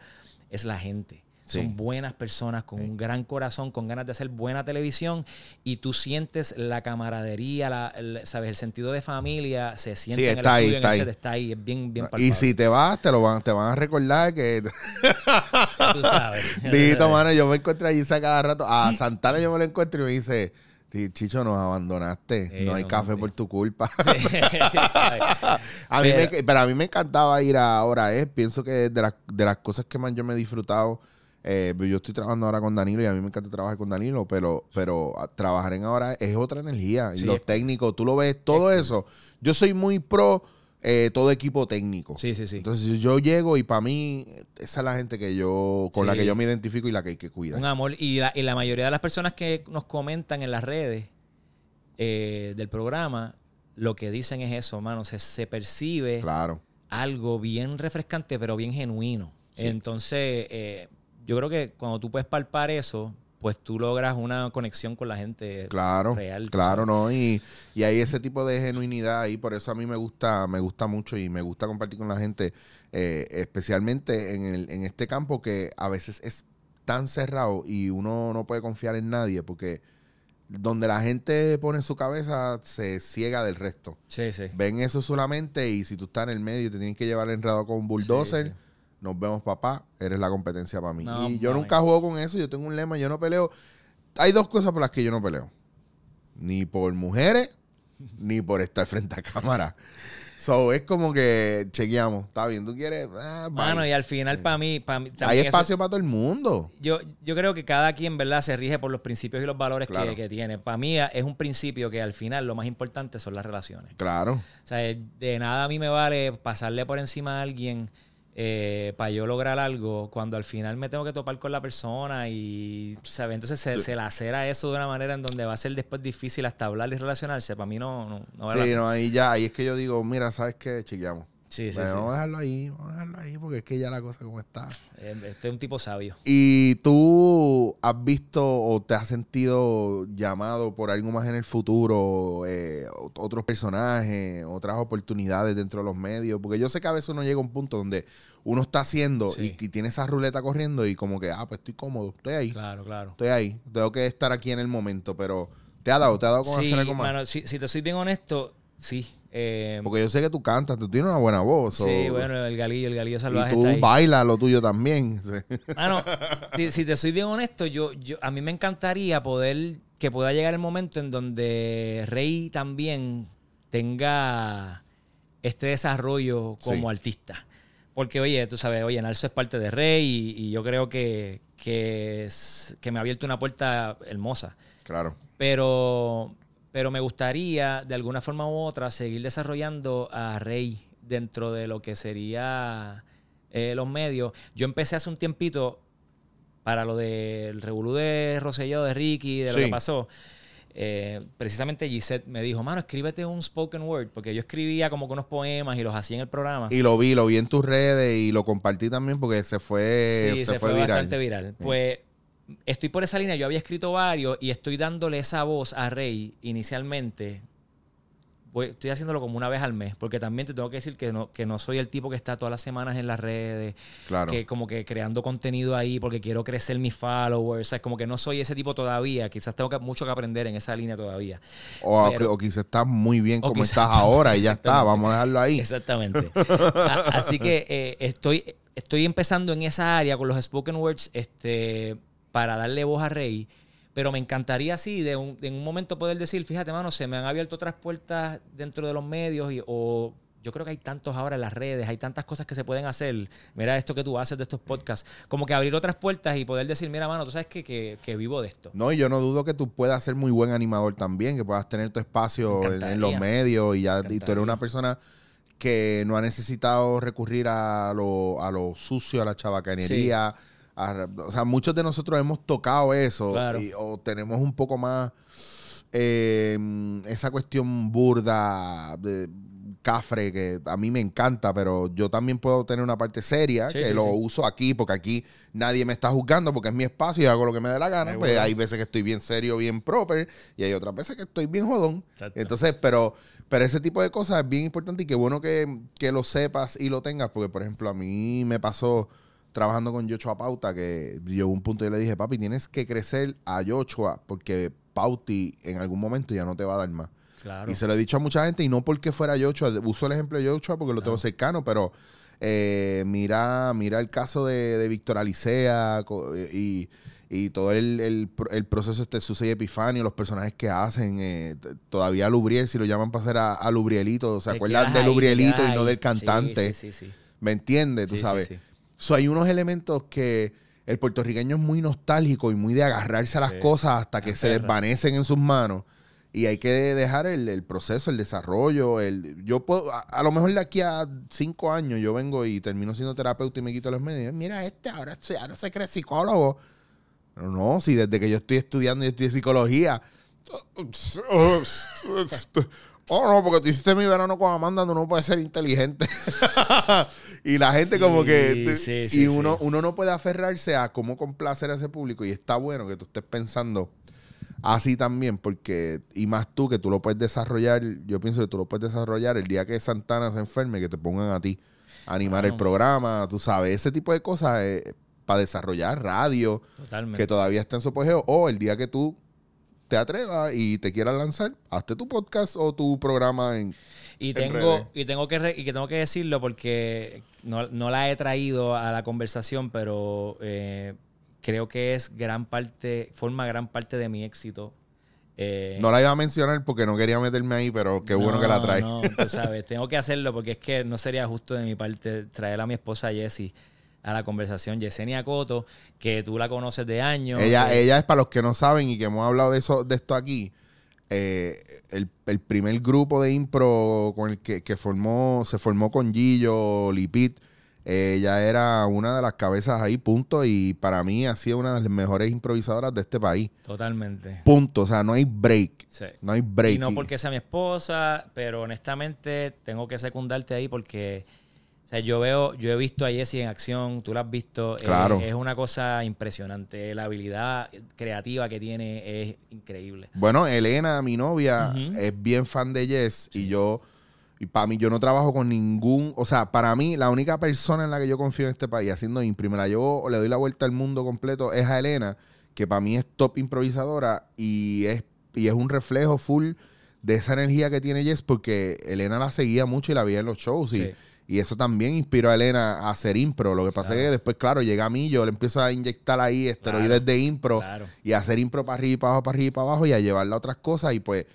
es la gente. Sí. Son buenas personas con un gran corazón, con ganas de hacer buena televisión y tú sientes la camaradería, la, el- sabes, el sentido de familia, se siente Sí, en el está ahí, estudio, está en el ahí. set, está ahí, es bien, bien Y palpable. si te vas, te lo van, te van a recordar que Tú sabes. Dito, mano, yo me encuentro allí a cada rato. A Santana yo me lo encuentro y me dice, "Sí, Chicho, nos abandonaste. Sí, no hay café por tu culpa. Sí. a mí Pero- me, pero a mí me encantaba ir a ahora, eh. Pienso que de las, de las cosas que más yo me he disfrutado, eh, yo estoy trabajando ahora con Danilo y a mí me encanta trabajar con Danilo, pero, pero trabajar en ahora es otra energía. Y los técnicos, tú lo ves, todo eso. Yo soy muy pro eh, todo equipo técnico. Sí, sí, sí. Entonces yo llego y para mí, esa es la gente que yo, con la que yo me identifico y la que hay que cuidar. Un amor. Y la, y la mayoría de las personas que nos comentan en las redes eh, del programa, lo que dicen es eso, mano. Se, se percibe Claro. algo bien refrescante, pero bien genuino. Sí. Entonces, eh, yo creo que cuando tú puedes palpar eso, pues tú logras una conexión con la gente Claro, real. claro, ¿no? Y, y hay ese tipo de genuinidad y por eso a mí me gusta, me gusta mucho y me gusta compartir con la gente, eh, especialmente en, el, en este campo que a veces es tan cerrado y uno no puede confiar en nadie porque donde la gente pone su cabeza se ciega del resto. Sí, sí. Ven eso solamente y si tú estás en el medio y te tienen que llevar enredado con un bulldozer, Sí, sí. Nos vemos papá, eres la competencia para mí. No, y yo nunca juego con eso, yo tengo un lema, yo no peleo. Hay dos cosas por las que yo no peleo. Ni por mujeres, ni por estar frente a cámara. So, es como que chequeamos, está bien, tú quieres... Ah, bye. Mano, y al final para mí, para mí Hay eso- espacio para todo el mundo. yo, yo creo que cada quien, ¿verdad? Se rige por los principios y los valores Claro. que, que tiene. Para mí es un principio que al final lo más importante son las relaciones. Claro. O sea, de nada a mí me vale pasarle por encima a alguien para yo lograr algo cuando al final me tengo que topar con la persona y, ¿sabes? Entonces se, se lacera eso de una manera en donde va a ser después difícil hasta hablar y relacionarse. Para mí no, no, no Sí, no, ahí ya, ahí es que yo digo, mira, ¿sabes qué? Chequeamos. Sí, sí, Bueno, sí. Vamos a dejarlo ahí, vamos a dejarlo ahí, porque es que ya la cosa como está. Eh, Este es un tipo sabio. ¿Y tú has visto o te has sentido llamado por algo más en el futuro? eh, ot- otros personajes, otras oportunidades dentro de los medios. Porque yo sé que a veces uno llega a un punto donde uno está haciendo Sí. y, y tiene esa ruleta corriendo y como que, ah, pues estoy cómodo, estoy ahí, Claro, claro. estoy ahí. Tengo que estar aquí en el momento, pero ¿te ha dado? ¿Te ha dado con Sí, hacer algo más? mano, si, si te soy bien honesto, sí. Eh, Porque yo sé que tú cantas, tú tienes una buena voz. sí, o- bueno, el galillo, el galillo y salvaje tú está ahí. bailas lo tuyo también. sí. Mano, si, si te soy bien honesto, yo, yo, a mí me encantaría poder, que pueda llegar el momento en donde Rey también tenga este desarrollo como Sí. artista. Porque, oye, tú sabes, oye, Nalso es parte de Rey y, y yo creo que, que, es- que me ha abierto una puerta hermosa. Claro. Pero, pero me gustaría, de alguna forma u otra, seguir desarrollando a Rey dentro de lo que sería eh, los medios. Yo empecé hace un tiempito para lo del revolú de Rosselló, de Ricky, de lo Sí. que pasó. Eh, precisamente Gisette me dijo, mano, escríbete un spoken word, porque yo escribía como que unos poemas y los hacía en el programa. Y lo vi, lo vi en tus redes y lo compartí también porque se fue, Sí, se, fue, viral. bastante viral. Pues estoy por esa línea. Yo había escrito varios y estoy dándole esa voz a Rey inicialmente. Voy- estoy haciéndolo como una vez al mes, porque también te tengo que decir que no, que no soy el tipo que está todas las semanas en las redes, Claro. que como que creando contenido ahí porque quiero crecer mis followers. O sea, como que no soy ese tipo todavía. Quizás tengo que- mucho que aprender en esa línea todavía. O, pero- o quizás estás muy bien como estás está- ahora y ya está. Vamos a dejarlo ahí. Exactamente. Así que eh, estoy, estoy empezando en esa área con los spoken words este, para darle voz a Rey. Pero me encantaría así, de un, en un momento poder decir, fíjate, mano, se me han abierto otras puertas dentro de los medios y, o yo creo que hay tantos ahora en las redes, hay tantas cosas que se pueden hacer. Mira esto que tú haces de estos podcasts. Como que abrir otras puertas y poder decir, mira, mano, tú sabes que, que, que vivo de esto. No, y yo no dudo que tú puedas ser muy buen animador también, que puedas tener tu espacio en, en los medios y ya y tú eres una persona que no ha necesitado recurrir a lo, a lo sucio, a la chabacanería. A- o sea, muchos de nosotros hemos tocado eso Claro. y- o tenemos un poco más eh, esa cuestión burda de cafre que a mí me encanta, pero yo también puedo tener una parte seria Sí, que sí, lo sí. uso aquí porque aquí nadie me está juzgando porque es mi espacio y hago lo que me dé la gana. Ay, Pues bueno. hay veces que estoy bien serio, bien proper y hay otras veces que estoy bien jodón. Exacto. Entonces, pero, pero ese tipo de cosas es bien importante y qué bueno que, que lo sepas y lo tengas porque, por ejemplo, a mí me pasó trabajando con Yochoa Pauta que llegó un punto y le dije, papi, tienes que crecer a Yochoa porque Pauti en algún momento ya no te va a dar más. Claro. Y se lo he dicho a mucha gente, y no porque fuera Yochoa, uso el ejemplo de Yochoa porque lo tengo cercano, pero eh, mira, mira el caso de, de Víctor Alicea y, y todo el, el pro- el proceso este Susy Epifanio, los personajes que hacen, eh, todavía Lubriel, si lo llaman para hacer a, a Lubrielito, ¿se acuerdan de Lubrielito y no del cantante? Sí, sí, sí. ¿Me entiendes? Tú Sí, sí, sabes. So, hay unos elementos que el puertorriqueño es muy nostálgico y muy de agarrarse a las Sí. cosas hasta que se desvanecen en sus manos. Y hay que dejar el, el proceso, el desarrollo. El, yo puedo, a, a lo mejor de aquí a cinco años yo vengo y termino siendo terapeuta y me quito los medios. Mira, este ahora, ahora se cree psicólogo. Pero no, si desde que yo estoy estudiando y estoy de psicología. Oh, no, porque tú hiciste mi verano con Amanda, tú no puedes ser inteligente. y la gente como que... sí, y sí, uno, sí. uno no puede aferrarse a cómo complacer a ese público. Y está bueno que tú estés pensando así también, porque... Y más tú, que tú lo puedes desarrollar. Yo pienso que tú lo puedes desarrollar el día que Santana se enferme, que te pongan a ti a animar el programa. Tú sabes, ese tipo de cosas para desarrollar radio Totalmente. que todavía está en su apogeo, o el día que tú te atrevas y te quieras lanzar, hazte tu podcast o tu programa en... Y en tengo, redes. y tengo que re- y que tengo que decirlo porque no, no la he traído a la conversación, pero eh, creo que es gran parte, forma gran parte de mi éxito. Eh, No la iba a mencionar porque no quería meterme ahí, pero qué bueno que la traes. No, tú sabes, tengo que hacerlo porque es que no sería justo de mi parte traer a mi esposa Jessie a la conversación. Yesenia Coto, que tú la conoces de años. ella, que- ella es para los que no saben y que hemos hablado de eso, de esto aquí. eh, el, el primer grupo de impro con el que, que formó, se formó con Gillo, Lipit. eh, ella era una de las cabezas ahí, punto. Y para mí ha sido una de las mejores improvisadoras de este país. Totalmente. Punto. O sea, no hay break. Sí. No hay break. Y no porque sea mi esposa, pero honestamente tengo que secundarte ahí porque o sea, yo veo, yo he visto a Jessie en acción, tú la has visto, eh, Claro. es una cosa impresionante, la habilidad creativa que tiene es increíble. Bueno, Elena, mi novia, es bien fan de Yes y yo, y para mí, yo no trabajo con ningún, o sea, para mí, la única persona en la que yo confío en este país haciendo impro, y me la llevo, le doy la vuelta al mundo completo, es a Elena, que para mí es top improvisadora y es, y es un reflejo full de esa energía que tiene Yes porque Elena la seguía mucho y la veía en los shows y, Sí. Y eso también inspiró a Elena a hacer impro. Lo que pasa Claro. es que después, claro, llega a mí, yo le empiezo a inyectar ahí esteroides de impro Claro. y a hacer impro para arriba y para abajo, para arriba y para abajo y a llevarla a otras cosas y pues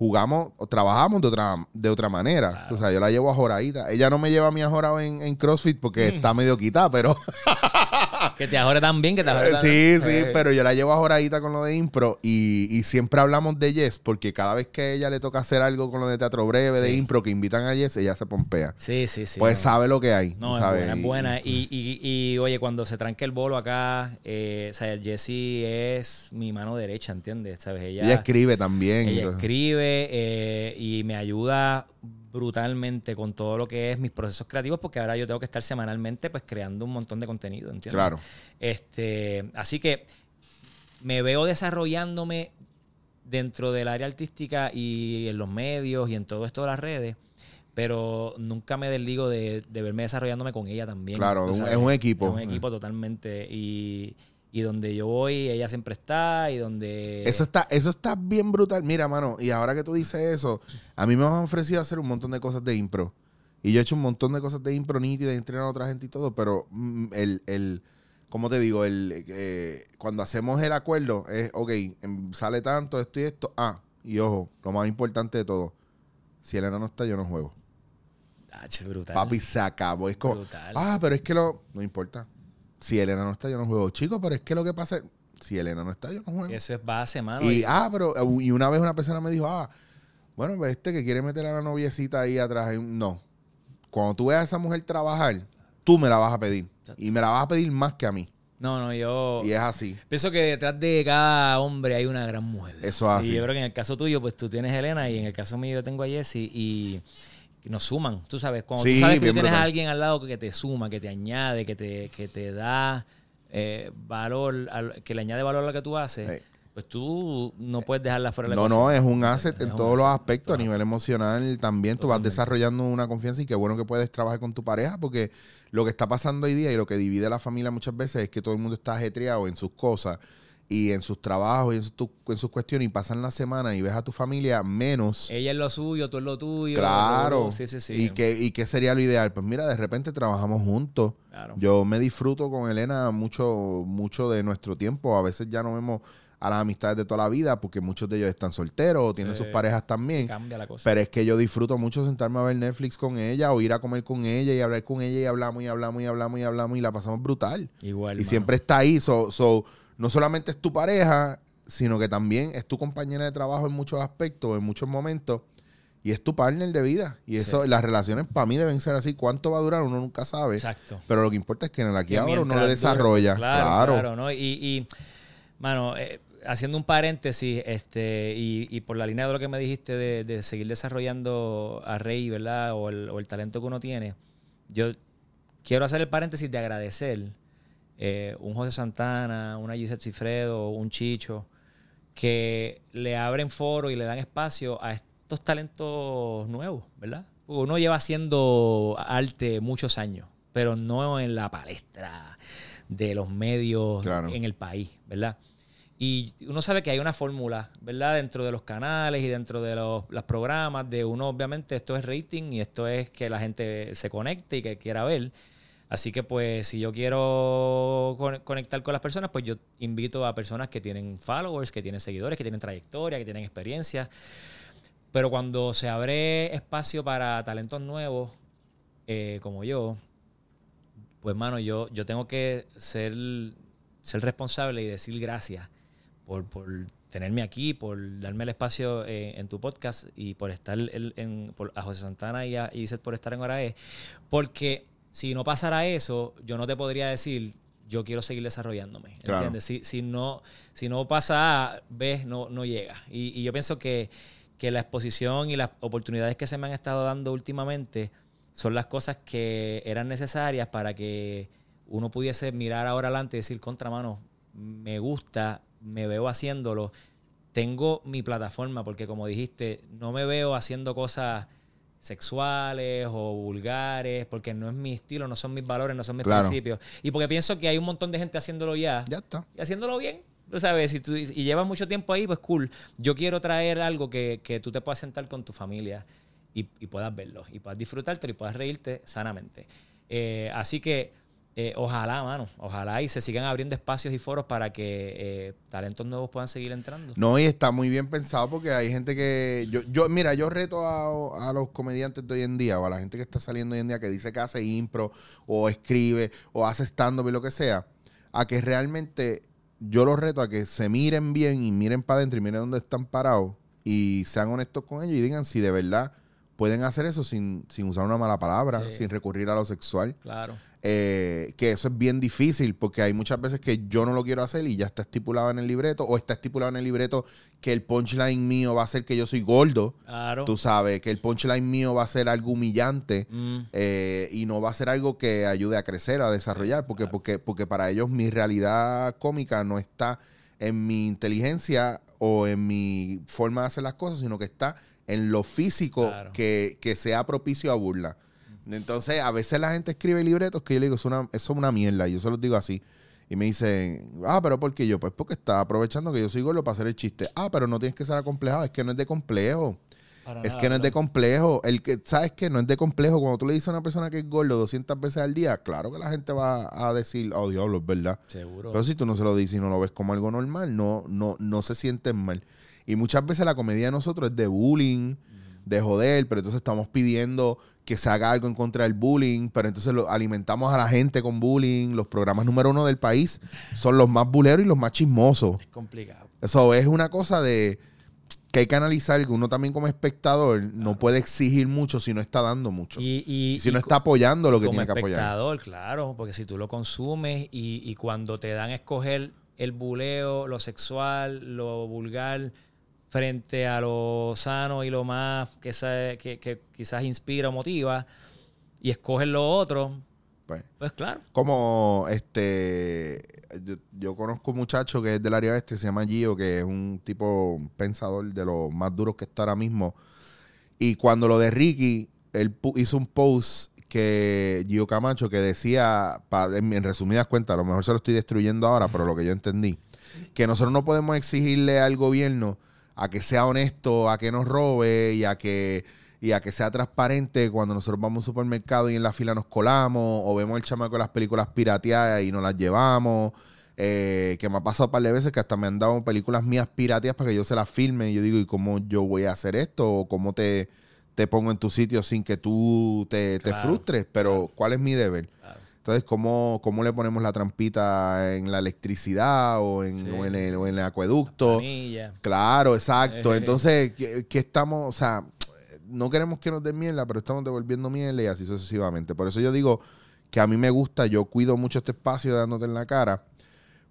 jugamos o trabajamos de otra, de otra manera. Claro. O sea, yo la llevo a Joraíta. Ella no me lleva a mí a Jorado en, en CrossFit porque Mm. está medio quitada, pero Que te ajore tan bien, que te ajore tan sí, sí, Eh, pero yo la llevo a Joraíta con lo de impro y, y siempre hablamos de Yes porque cada vez que a ella le toca hacer algo con lo de teatro breve, de impro, que invitan a Yes, ella se pompea. Sí, sí, sí. pues no. sabe lo que hay. No, es buena, es buena. Y, y, y, oye, cuando se tranque el bolo acá, eh, o sea, Jessie es mi mano derecha, ¿entiendes? ¿Sabes? Ella, Ella escribe también. ella escribe eh, y me ayuda brutalmente con todo lo que es mis procesos creativos porque ahora yo tengo que estar semanalmente pues creando un montón de contenido, ¿entiendes? Claro. Este, así que me veo desarrollándome dentro del área artística y en los medios y en todo esto de las redes, pero nunca me desligo de, de verme desarrollándome con ella también. Claro, es un equipo. Es un equipo totalmente. Y, y donde yo voy, ella siempre está y donde... Eso está, eso está bien brutal. Mira, mano, y ahora que tú dices eso, a mí me han ofrecido hacer un montón de cosas de impro. Y yo he hecho un montón de cosas de impro nítida, he entrenado a otra gente y todo, pero mm, el, el ¿cómo te digo? El, eh, cuando hacemos el acuerdo es, ok, em, sale tanto, esto y esto. Ah, y ojo, lo más importante de todo, si Elena no está, yo no juego. Ah, brutal. Papi, se acabó. Es como, Brutal. ah, pero es que lo, no importa. Si Elena no está, yo no juego. Chicos, pero es que lo que pasa es, si Elena no está, yo no juego. Eso es base, mano. Y, ah, pero, y una vez una persona me dijo, ah, bueno, pues este que quiere meter a la noviecita ahí atrás. No. Cuando tú veas a esa mujer trabajar, tú me la vas a pedir. Y me la vas a pedir más que a mí. no, no, yo... Y es así. Pienso que detrás de cada hombre hay una gran mujer. Eso es así. Y yo creo que en el caso tuyo, pues tú tienes a Elena y en el caso mío yo tengo a Jessie y nos suman. Tú sabes, cuando Sí, tú sabes que tú tienes a alguien al lado que te suma, que te añade, que te, que te da eh, valor, al- que le añade valor a lo que tú haces, Sí. pues tú no puedes dejarla fuera de la No, no, es un asset Es en un todos los aspectos. A nivel emocional también tú vas desarrollando una confianza y qué bueno que puedes trabajar con tu pareja porque lo que está pasando hoy día y lo que divide a la familia muchas veces es que todo el mundo está ajetreado en sus cosas y en sus trabajos y en sus, tu- en sus cuestiones y pasan la semana y ves a tu familia menos. Ella es lo suyo, tú es lo tuyo. Claro. Sí, sí, sí. ¿Y qué, ¿Y qué sería lo ideal? Pues mira, de repente trabajamos juntos. Claro. Yo me disfruto con Elena mucho, mucho de nuestro tiempo. A veces ya no vemos a las amistades de toda la vida porque muchos de ellos están solteros o tienen sus parejas también. Cambia la cosa. Pero es que yo disfruto mucho sentarme a ver Netflix con ella o ir a comer con ella y hablar con ella y hablamos y hablamos y hablamos y hablamos y la pasamos brutal. Igual. y mano. siempre está ahí. So, so, no solamente es tu pareja, sino que también es tu compañera de trabajo en muchos aspectos, en muchos momentos. Y es tu partner de vida. Y eso, Sí. las relaciones para mí deben ser así. ¿Cuánto va a durar? Uno nunca sabe. Exacto. Pero lo que importa es que en el aquí que ahora uno le desarrolla. Claro, Claro. claro, ¿no? Y, y, mano, eh, haciendo un paréntesis, este, y, y por la línea de lo que me dijiste de, de seguir desarrollando a Rey, ¿verdad? O el, o el talento que uno tiene, yo quiero hacer el paréntesis de agradecer eh, un José Santana, una Gisette Cifredo, un Chicho, que le abren foro y le dan espacio a estos talentos nuevos, ¿verdad? Uno lleva haciendo arte muchos años, pero no en la palestra de los medios Claro. en el país, ¿verdad? Y uno sabe que hay una fórmula, ¿verdad? Dentro de los canales y dentro de los, los programas, de uno, obviamente, esto es rating y esto es que la gente se conecte y que quiera ver. Así que, pues, si yo quiero con- conectar con las personas, pues yo invito a personas que tienen followers, que tienen seguidores, que tienen trayectoria, que tienen experiencia. Pero cuando se abre espacio para talentos nuevos, eh, como yo, pues, mano, yo, yo tengo que ser, ser responsable y decir gracias por, por tenerme aquí, por darme el espacio eh, en tu podcast y por estar el- en, a José Santana y a Iset por estar en Hora. Porque si no pasara eso, yo no te podría decir, yo quiero seguir desarrollándome. Claro. ¿Entiendes? Si, si, no, si no pasa A, B, no, no llega. Y, y yo pienso que, que la exposición y las oportunidades que se me han estado dando últimamente son las cosas que eran necesarias para que uno pudiese mirar ahora adelante y decir, contra mano, me gusta, me veo haciéndolo, tengo mi plataforma, porque como dijiste, no me veo haciendo cosas sexuales o vulgares, porque no es mi estilo, no son mis valores, no son mis Claro. principios. Y porque pienso que hay un montón de gente haciéndolo ya, Ya está. y haciéndolo bien. Tú sabes, si tú, y llevas mucho tiempo ahí, pues cool. Yo quiero traer algo que, que tú te puedas sentar con tu familia y, y puedas verlo, y puedas disfrutártelo y puedas reírte sanamente. Eh, así que eh, ojalá, mano, ojalá y se sigan abriendo espacios y foros para que eh, talentos nuevos puedan seguir entrando. No, y está muy bien pensado porque hay gente que. Yo, yo mira, yo reto a, a los comediantes de hoy en día o a la gente que está saliendo hoy en día que dice que hace impro o escribe o hace stand-up y lo que sea, a que realmente yo los reto a que se miren bien y miren para adentro y miren dónde están parados y sean honestos con ellos y digan si de verdad pueden hacer eso sin, sin usar una mala palabra, Sí. sin recurrir a lo sexual. Claro. Eh, que eso es bien difícil porque hay muchas veces que yo no lo quiero hacer y ya está estipulado en el libreto o está estipulado en el libreto que el punchline mío va a ser que yo soy gordo, Claro. tú sabes, que el punchline mío va a ser algo humillante Mm, eh, y no va a ser algo que ayude a crecer, a desarrollar, porque, porque, porque para ellos mi realidad cómica no está en mi inteligencia o en mi forma de hacer las cosas, sino que está en lo físico Claro. que, que sea propicio a burla. Entonces, a veces la gente escribe libretos que yo le digo, es una, eso es una mierda, y yo se los digo así. Y me dicen, ah, pero ¿por qué yo? Pues porque está aprovechando que yo soy gordo para hacer el chiste. Ah, pero no tienes que ser acomplejado, es que no es de complejo. para Es nada, que no es de complejo. El que, ¿Sabes qué? No es de complejo. Cuando tú le dices a una persona que es gordo 200 veces al día, claro que la gente va a decir, oh, diablo, es verdad. Seguro. Pero si tú no se lo dices y no lo ves como algo normal, no, no, no se sienten mal. Y muchas veces la comedia de nosotros es de bullying, de joder, pero entonces estamos pidiendo que se haga algo en contra del bullying, pero entonces lo, alimentamos a la gente con bullying. Los programas número uno del país son los más buleros y los más chismosos. es complicado. Eso es una cosa de que hay que analizar que uno también como espectador no puede exigir mucho si no está dando mucho. Y, Y, y- si y no está apoyando lo que como tiene que apoyar. espectador, claro, porque si tú lo consumes y, y cuando te dan a escoger el buleo, lo sexual, lo vulgar, frente a lo sano y lo más que, sa- que, que quizás inspira o motiva, y escoges lo otro, Pues, pues claro. como este yo, yo conozco un muchacho que es del área oeste, se llama Gio, que es un tipo un pensador de los más duros que está ahora mismo. Y cuando lo de Ricky, él hizo un post que Gio Camacho que decía, pa- en, en resumidas cuentas, a lo mejor se lo estoy destruyendo ahora, pero lo que yo entendí, que nosotros no podemos exigirle al gobierno a que sea honesto, a que nos robe y a que y a que sea transparente cuando nosotros vamos a un supermercado y en la fila nos colamos o vemos el chamaco de las películas pirateadas y nos las llevamos. eh, que me ha pasado un par de veces que hasta me han dado películas mías pirateadas para que yo se las filme y yo digo, ¿y cómo yo voy a hacer esto? ¿O cómo te, te pongo en tu sitio sin que tú te, te frustres? Pero ¿cuál es mi deber? Claro. Entonces, ¿cómo, ¿cómo le ponemos la trampita en la electricidad o en, Sí, o en, el, o en el acueducto? Claro, exacto. Entonces, ¿qué, qué estamos? O sea, no queremos que nos den mierda, pero estamos devolviendo mierda y así sucesivamente. Por eso yo digo que a mí me gusta, yo cuido mucho este espacio dándote en la cara,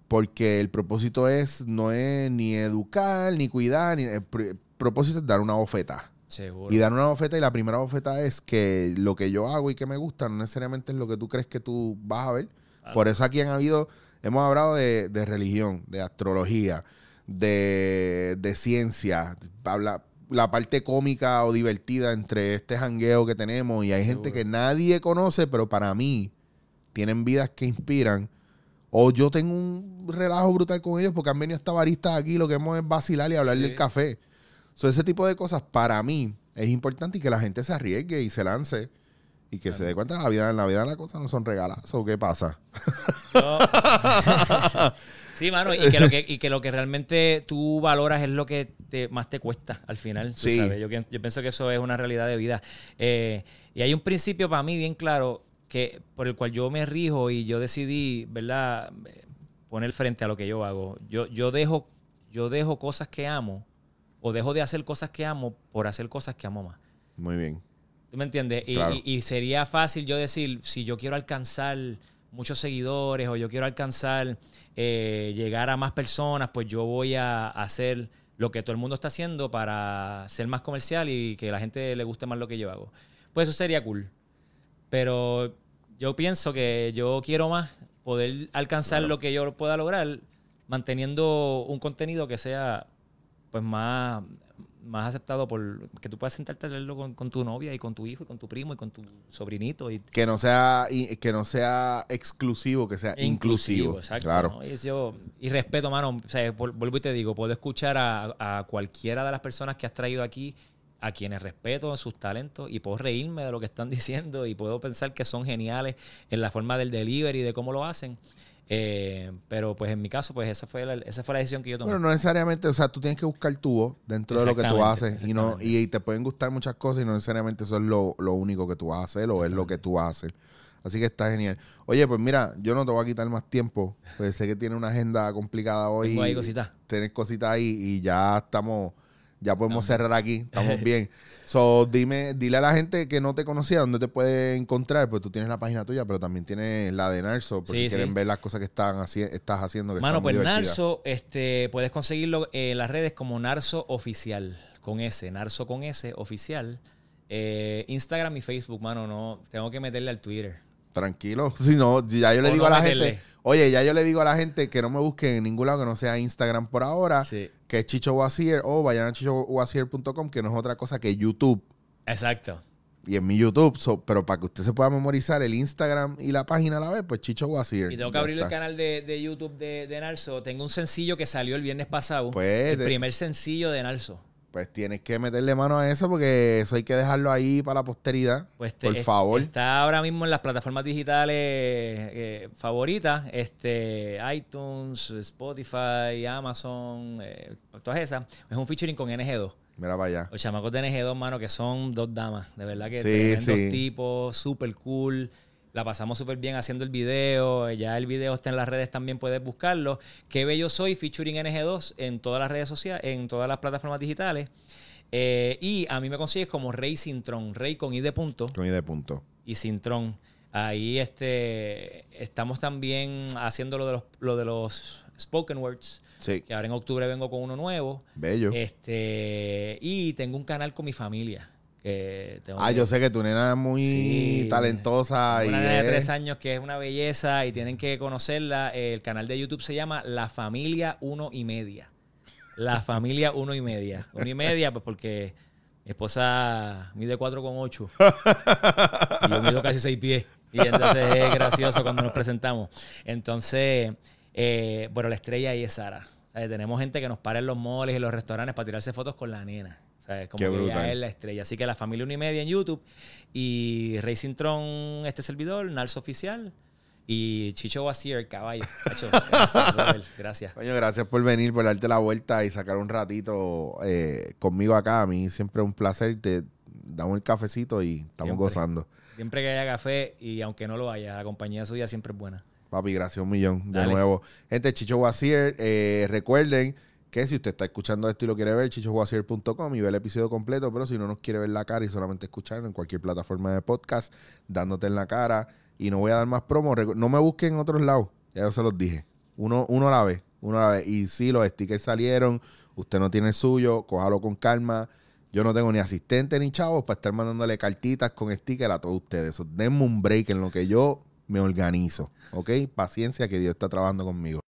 porque el propósito es, no es ni educar, ni cuidar, ni, el, pr- el propósito es dar una bofeta. Seguro. Y dar una bofeta, y la primera bofeta es que lo que yo hago y que me gusta no necesariamente es lo que tú crees que tú vas a ver. Por eso aquí han habido, hemos hablado de, de religión, de astrología, de, de ciencia, habla, la parte cómica o divertida entre este jangueo que tenemos. Y hay gente que nadie conoce, pero para mí tienen vidas que inspiran. O yo tengo un relajo brutal con ellos porque han venido esta baristas aquí, lo que hemos es vacilar y hablar Sí. del café. So, ese tipo de cosas para mí es importante y que la gente se arriesgue y se lance y que se dé cuenta que la vida, en la vida las cosas no son regalazos. ¿Qué pasa? Yo- sí, mano, y que, lo que, y que lo que realmente tú valoras es lo que te- más te cuesta al final. Sí. sabes. Yo, pien- yo pienso que eso es una realidad de vida. Eh, y hay un principio para mí bien claro que por el cual yo me rijo y yo decidí, ¿verdad? Eh, Poner frente a lo que yo hago. Yo, yo, dejo, yo dejo cosas que amo o dejo de hacer cosas que amo por hacer cosas que amo más. Muy bien. ¿Tú me entiendes? Y, Claro. y- y sería fácil yo decir, si yo quiero alcanzar muchos seguidores o yo quiero alcanzar, eh, llegar a más personas, pues yo voy a hacer lo que todo el mundo está haciendo para ser más comercial y que la gente le guste más lo que yo hago. Pues eso sería cool. Pero yo pienso que yo quiero más poder alcanzar lo que yo pueda lograr manteniendo un contenido que sea pues más, más aceptado por que tú puedas sentarte a leerlo con, con tu novia y con tu hijo y con tu primo y con tu sobrinito y Que no sea, y- que no sea exclusivo, que sea inclusivo. exacto. Claro. ¿no? Y, yo- y respeto, mano. O sea, vuelvo y te digo, puedo escuchar a, a cualquiera de las personas que has traído aquí, a quienes respeto sus talentos, y puedo reírme de lo que están diciendo y puedo pensar que son geniales en la forma del delivery, de cómo lo hacen. Eh, pero pues en mi caso, pues esa fue la, esa fue la decisión que yo tomé. Bueno, no necesariamente, o sea, tú tienes que buscar tu voz dentro de lo que tú haces y no y, te pueden gustar muchas cosas y no necesariamente eso es lo, lo único que tú vas a hacer o es lo que tú vas a hacer. Así que está genial. Oye, pues mira, yo no te voy a quitar más tiempo, pues sé que tiene una agenda complicada hoy. Tengo ahí cositas. Tienes cositas ahí y ya estamos, ya podemos cerrar aquí, estamos bien. So, dime, dile a la gente que no te conocía dónde te puede encontrar, pues tú tienes la página tuya, pero también tienes la de Narso, por Sí, si quieren sí. ver las cosas que están haci- estás haciendo. Que Mano, pues divertidas. Narso, este, puedes conseguirlo en las redes como Narso Oficial, con S, Narso con S, Oficial. Eh, Instagram y Facebook, mano, no, tengo que meterle al Twitter. Tranquilo. Si no, ya yo le digo no a la meterle. gente, oye, ya yo le digo a la gente que no me busquen en ningún lado que no sea Instagram por ahora, Sí. Que es Chicho Wasier o vayan a chichowasier.com, que no es otra cosa que YouTube. Exacto. Y en mi YouTube, so- pero para que usted se pueda memorizar el Instagram y la página a la vez, pues Chicho Wasier. Y tengo que abrir el canal de, de YouTube de, de Narso. Tengo un sencillo que salió el viernes pasado. Pues, el de- primer sencillo de Narso. Pues tienes que meterle mano a eso porque eso hay que dejarlo ahí para la posteridad. Pues te- por es- favor. Está ahora mismo en las plataformas digitales eh, favoritas, este, iTunes, Spotify, Amazon, eh, todas esas. Es un featuring con NG2. Mira para allá. Los chamacos de NG2, mano, que son dos damas. De verdad que Sí, sí. tipos, súper cool. La pasamos súper bien haciendo el video. Ya el video está en las redes, también puedes buscarlo. Qué bello soy, featuring NG2 en todas las redes sociales, en todas las plataformas digitales. Eh, y a mí me consigues como Rey Sintron, Rey con I de punto Con I de punto. y Sintron. Ahí este, estamos también haciendo lo de los, lo de los spoken words. Sí. Que ahora en octubre vengo con uno nuevo. Bello. Este, y tengo un canal con mi familia. Que tengo ah, que- yo sé que tu nena es muy Sí. talentosa. tengo y una nena de es- tres años que es una belleza y tienen que conocerla. El canal de YouTube se llama La Familia Uno y Media. La Familia Uno y Media. Uno y Media, pues porque mi esposa mide 4,8 y yo mido casi 6 pies. Y entonces es gracioso cuando nos presentamos. Entonces, eh, bueno, la estrella ahí es Sara. O sea, tenemos gente que nos para en los moles y los restaurantes para tirarse fotos con la nena. O sea, es como Qué que ella es la estrella. Así que la familia Unimedia en YouTube y Racing Tron, este servidor, Nals Oficial y Chicho Wasier, caballo. Gracias, brother, gracias. Coño, gracias por venir, por darte la vuelta y sacar un ratito eh, conmigo acá. A mí siempre es un placer. Te damos el cafecito y estamos Siempre. gozando. Siempre que haya café y aunque no lo haya, la compañía suya siempre es buena. Papi, gracias un millón de nuevo. Gente, Chicho Wasier, eh, recuerden que si usted está escuchando esto y lo quiere ver, chichowasier.com y ve el episodio completo, pero si no nos quiere ver la cara y solamente escucharlo en cualquier plataforma de podcast, dándote en la cara. Y no voy a dar más promo. No me busquen en otros lados, ya yo se los dije. Uno, uno a la vez. Uno a la vez. Y sí, los stickers salieron. Usted no tiene el suyo. Cójalo con calma. Yo no tengo ni asistente ni chavos para estar mandándole cartitas con sticker a todos ustedes. So, denme un break en lo que yo me organizo. ¿Ok? Paciencia que Dios está trabajando conmigo.